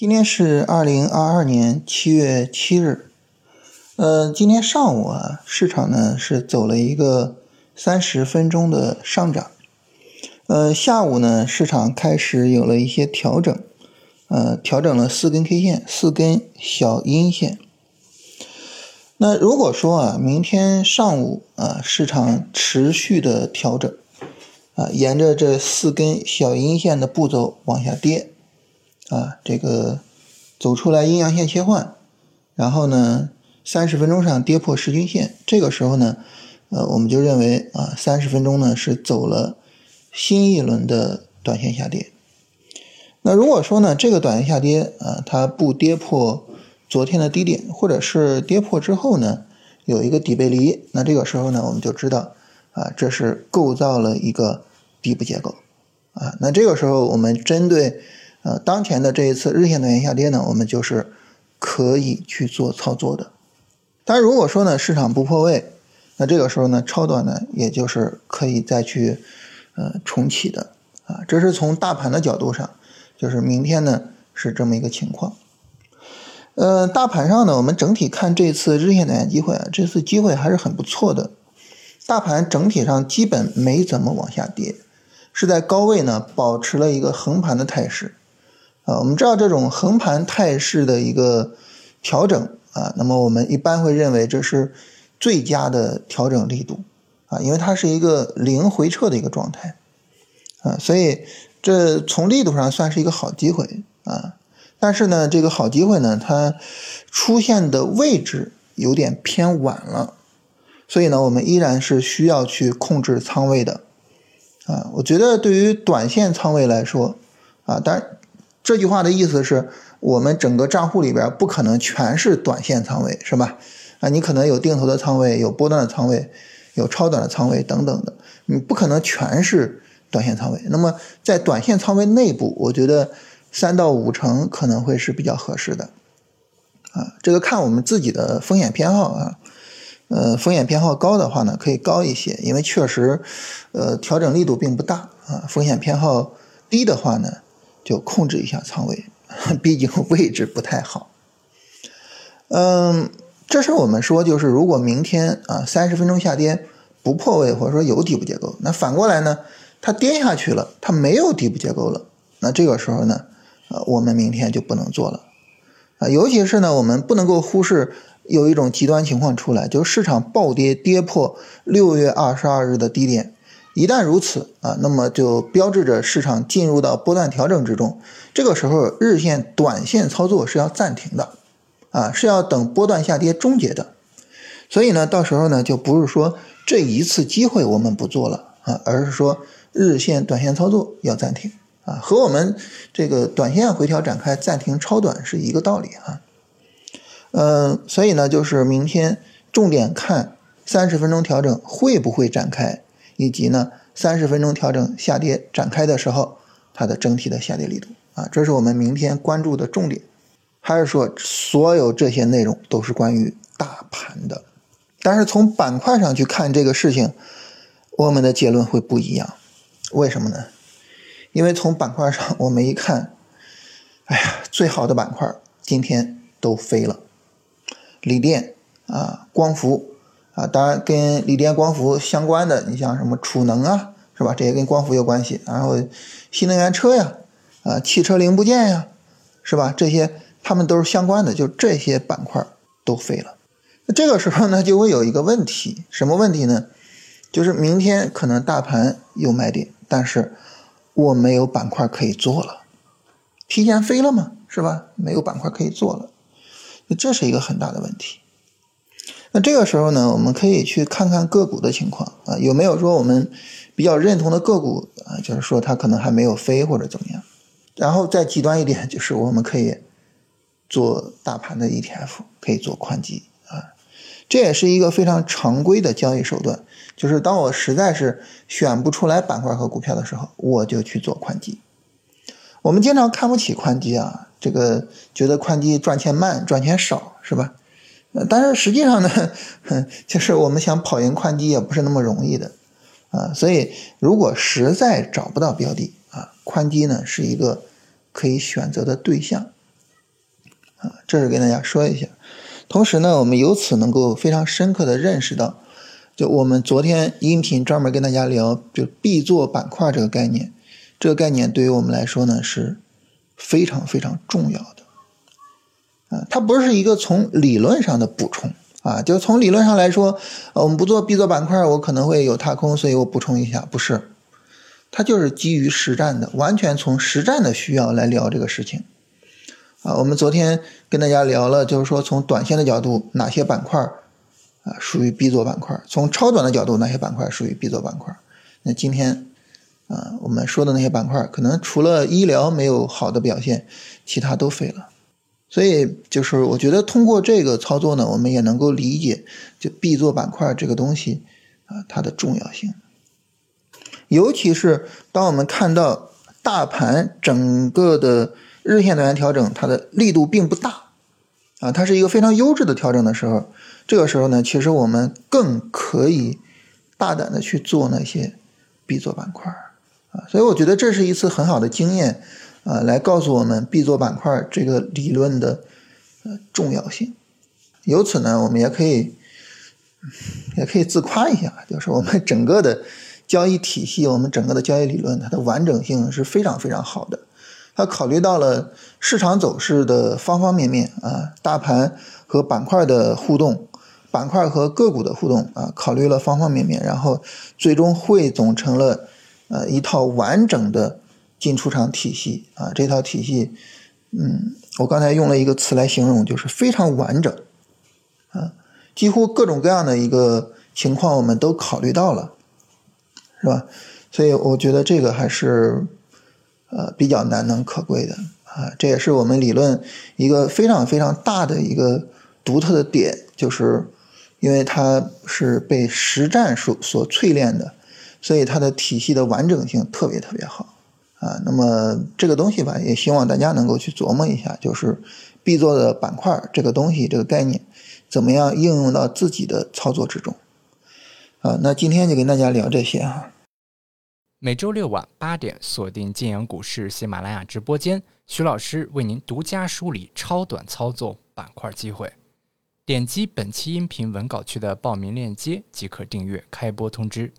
今天是二零二二年七月七日，呃，今天上午啊，市场呢是走了一个三十分钟的上涨，呃，下午呢，市场开始有了一些调整，呃，调整了四根 K 线，四根小阴线。那如果说啊，明天上午啊，市场持续的调整，啊，沿着这四根小阴线的步骤往下跌。啊，这个走出来阴阳线切换，然后呢，三十分钟上跌破十均线，这个时候呢，呃，我们就认为啊，三十分钟呢是走了新一轮的短线下跌。那如果说呢，这个短线下跌啊，它不跌破昨天的低点，或者是跌破之后呢，有一个底背离，那这个时候呢，我们就知道啊，这是构造了一个底部结构啊。那这个时候我们针对。呃，当前的这一次日线短线下跌呢，我们就是可以去做操作的。但如果说呢市场不破位，那这个时候呢超短呢也就是可以再去呃重启的啊。这是从大盘的角度上，就是明天呢是这么一个情况。呃，大盘上呢，我们整体看这次日线短线机会啊，这次机会还是很不错的。大盘整体上基本没怎么往下跌，是在高位呢保持了一个横盘的态势。啊，我们知道这种横盘态势的一个调整啊，那么我们一般会认为这是最佳的调整力度啊，因为它是一个零回撤的一个状态啊，所以这从力度上算是一个好机会啊。但是呢，这个好机会呢，它出现的位置有点偏晚了，所以呢，我们依然是需要去控制仓位的啊。我觉得对于短线仓位来说啊，当然。这句话的意思是我们整个账户里边不可能全是短线仓位，是吧？啊，你可能有定投的仓位，有波段的仓位，有超短的仓位等等的，你不可能全是短线仓位。那么在短线仓位内部，我觉得三到五成可能会是比较合适的。啊，这个看我们自己的风险偏好啊，呃，风险偏好高的话呢，可以高一些，因为确实，呃，调整力度并不大啊。风险偏好低的话呢？就控制一下仓位，毕竟位置不太好。嗯，这是我们说，就是如果明天啊三十分钟下跌不破位，或者说有底部结构，那反过来呢，它跌下去了，它没有底部结构了，那这个时候呢，呃，我们明天就不能做了啊。尤其是呢，我们不能够忽视有一种极端情况出来，就是市场暴跌跌破六月二十二日的低点。一旦如此啊，那么就标志着市场进入到波段调整之中。这个时候，日线、短线操作是要暂停的，啊，是要等波段下跌终结的。所以呢，到时候呢，就不是说这一次机会我们不做了啊，而是说日线、短线操作要暂停啊，和我们这个短线回调展开暂停超短是一个道理啊。嗯，所以呢，就是明天重点看三十分钟调整会不会展开。以及呢，三十分钟调整下跌展开的时候，它的整体的下跌力度啊，这是我们明天关注的重点。还是说，所有这些内容都是关于大盘的，但是从板块上去看这个事情，我们的结论会不一样。为什么呢？因为从板块上我们一看，哎呀，最好的板块今天都飞了，锂电啊，光伏。啊，当然跟锂电光伏相关的，你像什么储能啊，是吧？这些跟光伏有关系。然后新能源车呀，啊，汽车零部件呀，是吧？这些它们都是相关的，就这些板块都飞了。那这个时候呢，就会有一个问题，什么问题呢？就是明天可能大盘有买点，但是我没有板块可以做了，提前飞了嘛，是吧？没有板块可以做了，这是一个很大的问题。那这个时候呢，我们可以去看看个股的情况啊，有没有说我们比较认同的个股啊？就是说它可能还没有飞或者怎么样。然后再极端一点，就是我们可以做大盘的 ETF，可以做宽基啊。这也是一个非常常规的交易手段。就是当我实在是选不出来板块和股票的时候，我就去做宽基。我们经常看不起宽基啊，这个觉得宽基赚钱慢，赚钱少，是吧？但是实际上呢，就是我们想跑赢宽基也不是那么容易的，啊，所以如果实在找不到标的啊，宽基呢是一个可以选择的对象，啊，这是跟大家说一下。同时呢，我们由此能够非常深刻的认识到，就我们昨天音频专门跟大家聊，就必做板块这个概念，这个概念对于我们来说呢是非常非常重要的。啊，它不是一个从理论上的补充啊，就是从理论上来说，我们不做 B 做板块，我可能会有踏空，所以我补充一下，不是，它就是基于实战的，完全从实战的需要来聊这个事情。啊，我们昨天跟大家聊了，就是说从短线的角度，哪些板块啊属于 B 做板块；从超短的角度，哪些板块属于 B 做板块。那今天啊，我们说的那些板块，可能除了医疗没有好的表现，其他都废了。所以就是我觉得通过这个操作呢，我们也能够理解就必做板块这个东西啊它的重要性。尤其是当我们看到大盘整个的。日线短线调整，它的力度并不大，啊，它是一个非常优质的调整的时候，这个时候呢，其实我们更可以大胆的去做那些必做板块，啊，所以我觉得这是一次很好的经验，啊，来告诉我们必做板块这个理论的呃重要性。由此呢，我们也可以也可以自夸一下，就是我们整个的交易体系，我们整个的交易理论，它的完整性是非常非常好的。它考虑到了市场走势的方方面面啊，大盘和板块的互动，板块和个股的互动啊，考虑了方方面面，然后最终汇总成了呃一套完整的进出场体系啊。这套体系，嗯，我刚才用了一个词来形容，就是非常完整啊，几乎各种各样的一个情况我们都考虑到了，是吧？所以我觉得这个还是。呃，比较难能可贵的啊，这也是我们理论一个非常非常大的一个独特的点，就是因为它是被实战所所淬炼的，所以它的体系的完整性特别特别好啊。那么这个东西吧，也希望大家能够去琢磨一下，就是必做的板块这个东西这个概念，怎么样应用到自己的操作之中啊？那今天就跟大家聊这些啊。每周六晚八点，锁定晋阳股市喜马拉雅直播间，徐老师为您独家梳理超短操作板块机会。点击本期音频文稿区的报名链接即可订阅开播通知。